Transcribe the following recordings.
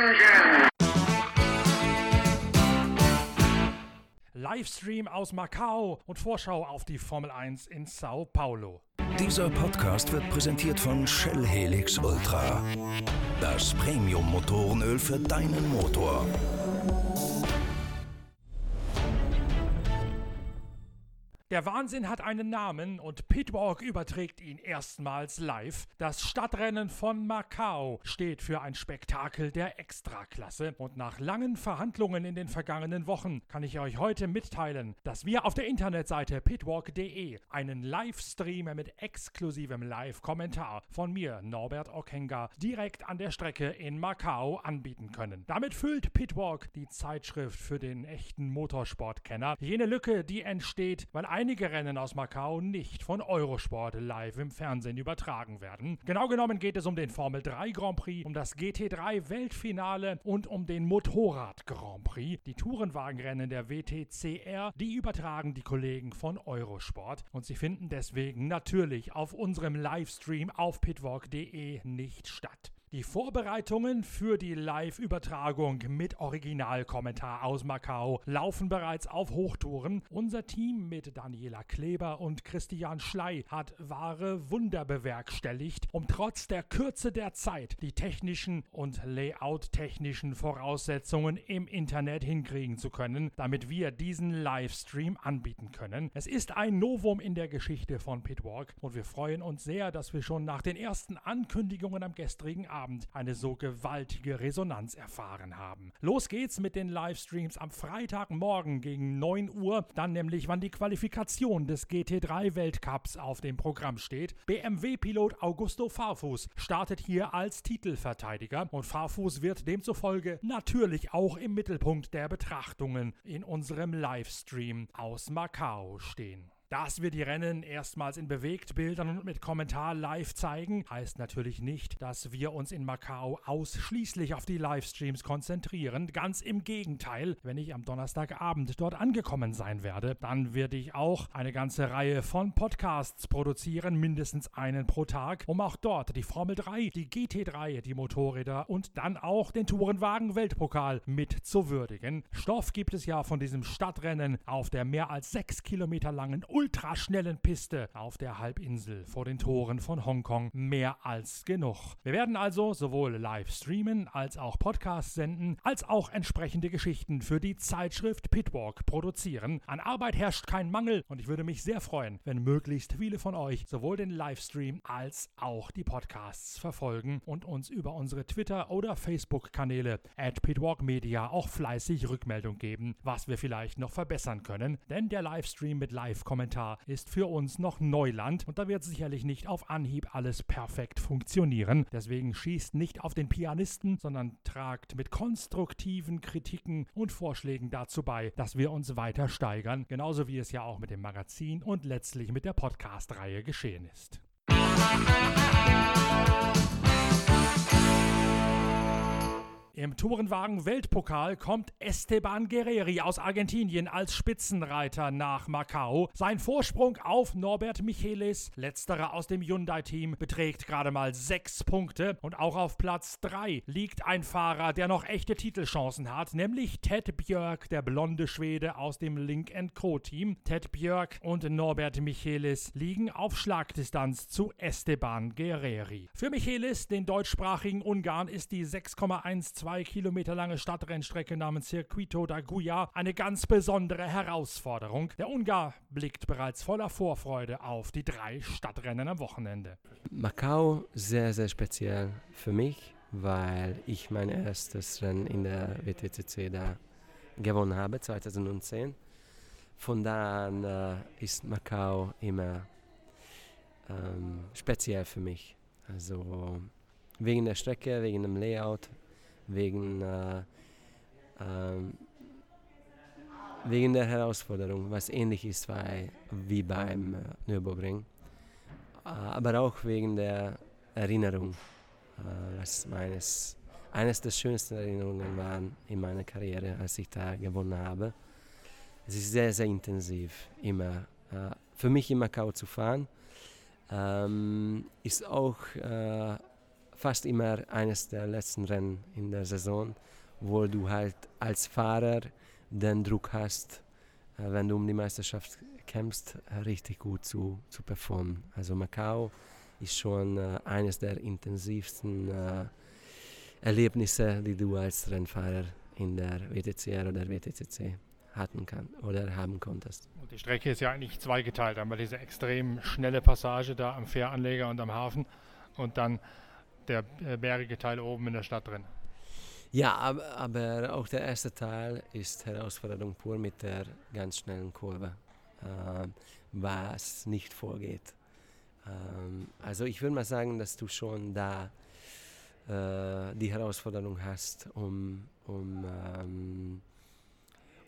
engine. Livestream aus Macau und Vorschau auf die Formel 1 in Sao Paulo. Dieser Podcast wird präsentiert von Shell Helix Ultra. Das Premium-Motorenöl für deinen Motor. Der Wahnsinn hat einen Namen und Pitwalk überträgt ihn erstmals live. Das Stadtrennen von Macau steht für ein Spektakel der Extraklasse und nach langen Verhandlungen in den vergangenen Wochen kann ich euch heute mitteilen, dass wir auf der Internetseite pitwalk.de einen Livestream mit exklusivem Live-Kommentar von mir, Norbert Okenga, direkt an der Strecke in Macau anbieten können. Damit füllt Pitwalk die Zeitschrift für den echten Motorsportkenner jene Lücke, die entsteht, weil ein einige Rennen aus Macau nicht von Eurosport live im Fernsehen übertragen werden. Genau genommen geht es um den Formel 3 Grand Prix, um das GT3 Weltfinale und um den Motorrad Grand Prix. Die Tourenwagenrennen der WTCR, die übertragen die Kollegen von Eurosport und sie finden deswegen natürlich auf unserem Livestream auf pitwalk.de nicht statt. Die Vorbereitungen für die Live-Übertragung mit Originalkommentar aus Macau laufen bereits auf Hochtouren. Unser Team mit Daniela Kleber und Christian Schley hat wahre Wunder bewerkstelligt, um trotz der Kürze der Zeit die technischen und Layout-technischen Voraussetzungen im Internet hinkriegen zu können, damit wir diesen Livestream anbieten können. Es ist ein Novum in der Geschichte von Pitwalk und wir freuen uns sehr, dass wir schon nach den ersten Ankündigungen am gestrigen Abend Abend eine so gewaltige Resonanz erfahren haben. Los geht's mit den Livestreams am Freitagmorgen gegen 9 Uhr, dann nämlich wann die Qualifikation des GT3 Weltcups auf dem Programm steht. BMW-Pilot Augusto Farfus startet hier als Titelverteidiger und Farfus wird demzufolge natürlich auch im Mittelpunkt der Betrachtungen in unserem Livestream aus Macau stehen. Dass wir die Rennen erstmals in Bewegtbildern und mit Kommentar live zeigen, heißt natürlich nicht, dass wir uns in Macau ausschließlich auf die Livestreams konzentrieren. Ganz im Gegenteil, wenn ich am Donnerstagabend dort angekommen sein werde, dann werde ich auch eine ganze Reihe von Podcasts produzieren, mindestens einen pro Tag, um auch dort die Formel 3, die GT3, die Motorräder und dann auch den Tourenwagen Weltpokal mit zu würdigen. Stoff gibt es ja von diesem Stadtrennen auf der mehr als sechs Kilometer langen ultraschnellen Piste auf der Halbinsel vor den Toren von Hongkong mehr als genug. Wir werden also sowohl live streamen als auch Podcasts senden, als auch entsprechende Geschichten für die Zeitschrift Pitwalk produzieren. An Arbeit herrscht kein Mangel und ich würde mich sehr freuen, wenn möglichst viele von euch sowohl den Livestream als auch die Podcasts verfolgen und uns über unsere Twitter- oder Facebook-Kanäle at Pitwalk Media auch fleißig Rückmeldung geben, was wir vielleicht noch verbessern können, denn der Livestream mit Live-Kommentaren Kommentar ist für uns noch Neuland und da wird sicherlich nicht auf Anhieb alles perfekt funktionieren. Deswegen schießt nicht auf den Pianisten, sondern tragt mit konstruktiven Kritiken und Vorschlägen dazu bei, dass wir uns weiter steigern, genauso wie es ja auch mit dem Magazin und letztlich mit der Podcast-Reihe geschehen ist. Im Tourenwagen-Weltpokal kommt Esteban Guerreri aus Argentinien als Spitzenreiter nach Macau. Sein Vorsprung auf Norbert Michelis, letzterer aus dem Hyundai-Team, beträgt gerade mal sechs Punkte. Und auch auf Platz 3 liegt ein Fahrer, der noch echte Titelchancen hat, nämlich Ted Björk, der blonde Schwede aus dem Link Co-Team. Ted Björk und Norbert Michelis liegen auf Schlagdistanz zu Esteban Guerreri. Für Michelis, den deutschsprachigen Ungarn, ist die 6,12 zwei Kilometer lange Stadtrennstrecke namens Circuito da Guia eine ganz besondere Herausforderung. Der Ungar blickt bereits voller Vorfreude auf die drei Stadtrennen am Wochenende. Macau sehr, sehr speziell für mich, weil ich mein erstes Rennen in der WTCC da gewonnen habe, 2010. Von da an äh, ist Macau immer ähm, speziell für mich. Also wegen der Strecke, wegen dem Layout, wegen, äh, äh, wegen der Herausforderung, was ähnlich ist bei, wie beim äh, Nürburgring, äh, aber auch wegen der Erinnerung, äh, was meines, eines der schönsten Erinnerungen war in meiner Karriere, als ich da gewonnen habe. Es ist sehr, sehr intensiv, immer. Äh, für mich in Macau zu fahren, ähm, ist auch fast immer eines der letzten Rennen in der Saison, wo du halt als Fahrer den Druck hast, äh, wenn du um die Meisterschaft kämpfst, richtig gut zu, zu performen. Also Macau ist schon äh, eines der intensivsten äh, Erlebnisse, die du als Rennfahrer in der WTCR oder WTCC hatten kann oder haben konntest. Und die Strecke ist ja eigentlich zweigeteilt. Einmal diese extrem schnelle Passage da am Fähranleger und am Hafen und dann der äh, bergige Teil oben in der Stadt drin. Ja, aber, aber auch der erste Teil ist Herausforderung pur mit der ganz schnellen Kurve, äh, was nicht vorgeht. Ähm, also ich würde mal sagen, dass du schon da äh, die Herausforderung hast, um, um, ähm,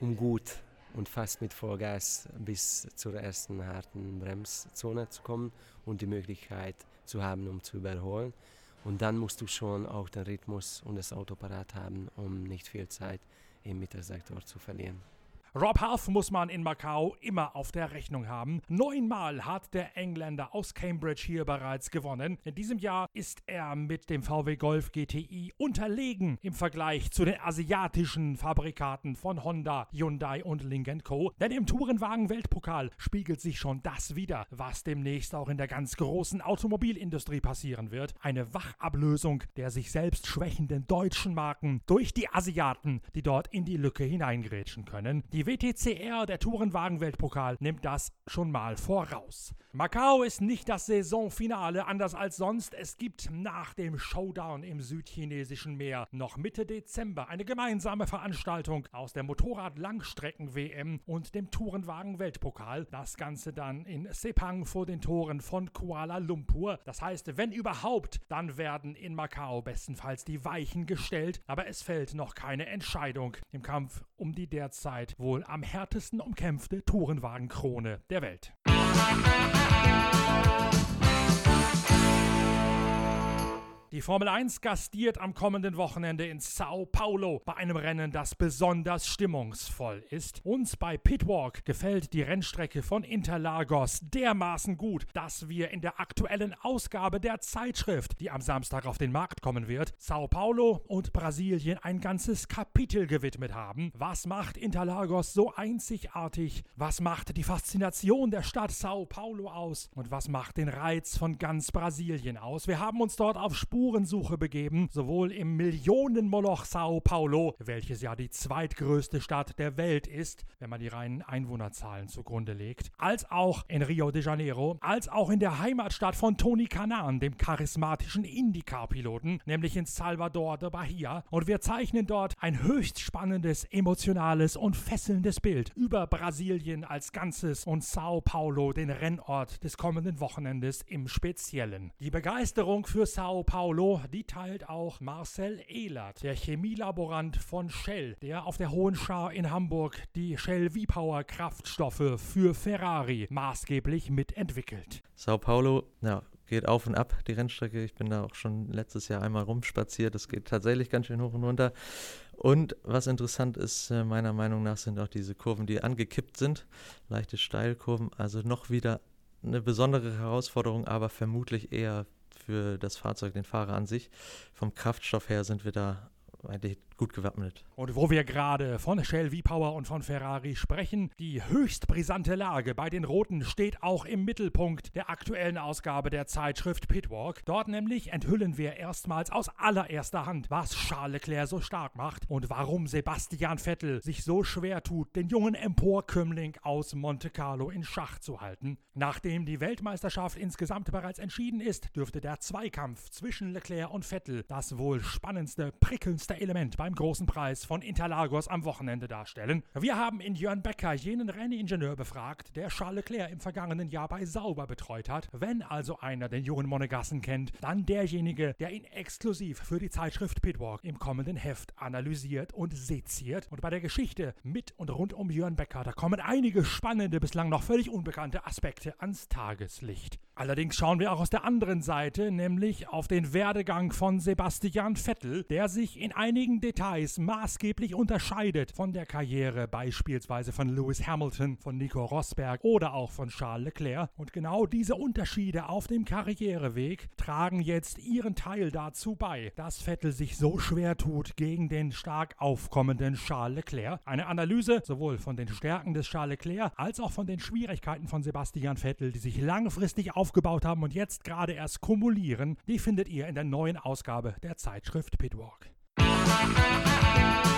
um gut und fast mit Vollgas bis zur ersten harten Bremszone zu kommen und die Möglichkeit zu haben, um zu überholen. Und dann musst du schon auch den Rhythmus und das Auto parat haben, um nicht viel Zeit im Mittelsektor zu verlieren. Rob Half muss man in Macau immer auf der Rechnung haben. Neunmal hat der Engländer aus Cambridge hier bereits gewonnen. In diesem Jahr ist er mit dem VW Golf GTI unterlegen im Vergleich zu den asiatischen Fabrikaten von Honda, Hyundai und Link Co. Denn im Tourenwagen-Weltpokal spiegelt sich schon das wieder, was demnächst auch in der ganz großen Automobilindustrie passieren wird. Eine Wachablösung der sich selbst schwächenden deutschen Marken durch die Asiaten, die dort in die Lücke hineingrätschen können. Die die WTCR, der Tourenwagen-Weltpokal, nimmt das schon mal voraus. Macau ist nicht das Saisonfinale, anders als sonst. Es gibt nach dem Showdown im südchinesischen Meer noch Mitte Dezember eine gemeinsame Veranstaltung aus der Motorrad-Langstrecken-WM und dem Tourenwagen-Weltpokal. Das Ganze dann in Sepang vor den Toren von Kuala Lumpur. Das heißt, wenn überhaupt, dann werden in Macau bestenfalls die Weichen gestellt, aber es fällt noch keine Entscheidung im Kampf um die derzeit wohl wohl am härtesten umkämpfte Tourenwagenkrone der Welt. Die Formel 1 gastiert am kommenden Wochenende in Sao Paulo bei einem Rennen, das besonders stimmungsvoll ist. Uns bei Pitwalk gefällt die Rennstrecke von Interlagos dermaßen gut, dass wir in der aktuellen Ausgabe der Zeitschrift, die am Samstag auf den Markt kommen wird, Sao Paulo und Brasilien ein ganzes Kapitel gewidmet haben. Was macht Interlagos so einzigartig? Was macht die Faszination der Stadt Sao Paulo aus? Und was macht den Reiz von ganz Brasilien aus? Wir haben uns dort auf Spur Spurensuche begeben, sowohl im Millionenmoloch Sao Paulo, welches ja die zweitgrößte Stadt der Welt ist, wenn man die reinen Einwohnerzahlen zugrunde legt, als auch in Rio de Janeiro, als auch in der Heimatstadt von Tony Canan, dem charismatischen IndyCar-Piloten, nämlich in Salvador de Bahia. Und wir zeichnen dort ein höchst spannendes, emotionales und fesselndes Bild über Brasilien als Ganzes und Sao Paulo, den Rennort des kommenden Wochenendes im Speziellen. Die Begeisterung für Sao Paulo Paulo, die teilt auch Marcel Ehlert, der Chemielaborant von Shell, der auf der Hohen Schar in Hamburg die Shell V-Power Kraftstoffe für Ferrari maßgeblich mitentwickelt. Sao Paulo, ja, geht auf und ab, die Rennstrecke. Ich bin da auch schon letztes Jahr einmal rumspaziert. Das geht tatsächlich ganz schön hoch und runter. Und was interessant ist, äh, meiner Meinung nach, sind auch diese Kurven, die angekippt sind. Leichte Steilkurven. Also noch wieder eine besondere Herausforderung, aber vermutlich eher für das Fahrzeug, den Fahrer an sich. Vom Kraftstoff her sind wir da eigentlich gut gewappnet. Und wo wir gerade von Shell V-Power und von Ferrari sprechen, die höchst brisante Lage bei den Roten steht auch im Mittelpunkt der aktuellen Ausgabe der Zeitschrift Pitwalk. Dort nämlich enthüllen wir erstmals aus allererster Hand, was Charles Leclerc so stark macht und warum Sebastian Vettel sich so schwer tut, den jungen Emporkömmling aus Monte Carlo in Schach zu halten. Nachdem die Weltmeisterschaft insgesamt bereits entschieden ist, dürfte der Zweikampf zwischen Leclerc und Vettel das wohl spannendste, prickelndste Element beim großen Preis von Interlagos am Wochenende darstellen. Wir haben in Jörn Becker jenen Renningenieur befragt, der Charles Leclerc im vergangenen Jahr bei Sauber betreut hat. Wenn also einer den jungen Monegassen kennt, dann derjenige, der ihn exklusiv für die Zeitschrift Pitwalk im kommenden Heft analysiert und seziert. Und bei der Geschichte mit und rund um Jörn Becker, da kommen einige spannende, bislang noch völlig unbekannte Aspekte ans Tageslicht. Allerdings schauen wir auch aus der anderen Seite, nämlich auf den Werdegang von Sebastian Vettel, der sich in einigen Details maßgeblich unterscheidet von der Karriere beispielsweise von Lewis Hamilton, von Nico Rosberg oder auch von Charles Leclerc. Und genau diese Unterschiede auf dem Karriereweg tragen jetzt ihren Teil dazu bei, dass Vettel sich so schwer tut gegen den stark aufkommenden Charles Leclerc. Eine Analyse sowohl von den Stärken des Charles Leclerc als auch von den Schwierigkeiten von Sebastian Vettel, die sich langfristig aufgebaut haben und jetzt gerade erst kumulieren, die findet ihr in der neuen Ausgabe der Zeitschrift Pitwalk. Thank you.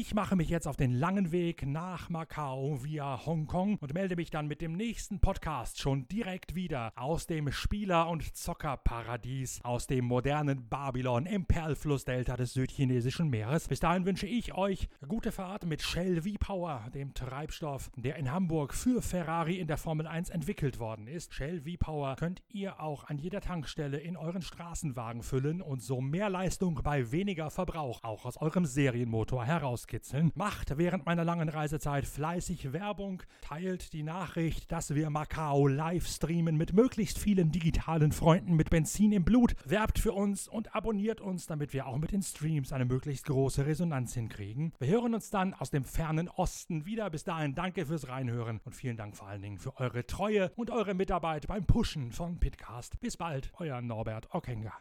Ich mache mich jetzt auf den langen Weg nach Macau via Hongkong und melde mich dann mit dem nächsten Podcast schon direkt wieder aus dem Spieler- und Zockerparadies, aus dem modernen Babylon im Perlflussdelta des südchinesischen Meeres. Bis dahin wünsche ich euch gute Fahrt mit Shell V-Power, dem Treibstoff, der in Hamburg für Ferrari in der Formel 1 entwickelt worden ist. Shell V-Power könnt ihr auch an jeder Tankstelle in euren Straßenwagen füllen und so mehr Leistung bei weniger Verbrauch auch aus eurem Serienmotor heraus rauskitzeln. Macht während meiner langen Reisezeit fleißig Werbung, teilt die Nachricht, dass wir Macau live streamen mit möglichst vielen digitalen Freunden mit Benzin im Blut. Werbt für uns und abonniert uns, damit wir auch mit den Streams eine möglichst große Resonanz hinkriegen. Wir hören uns dann aus dem fernen Osten wieder. Bis dahin danke fürs Reinhören und vielen Dank vor allen Dingen für eure Treue und eure Mitarbeit beim Pushen von Pitcast. Bis bald, euer Norbert Ockenger.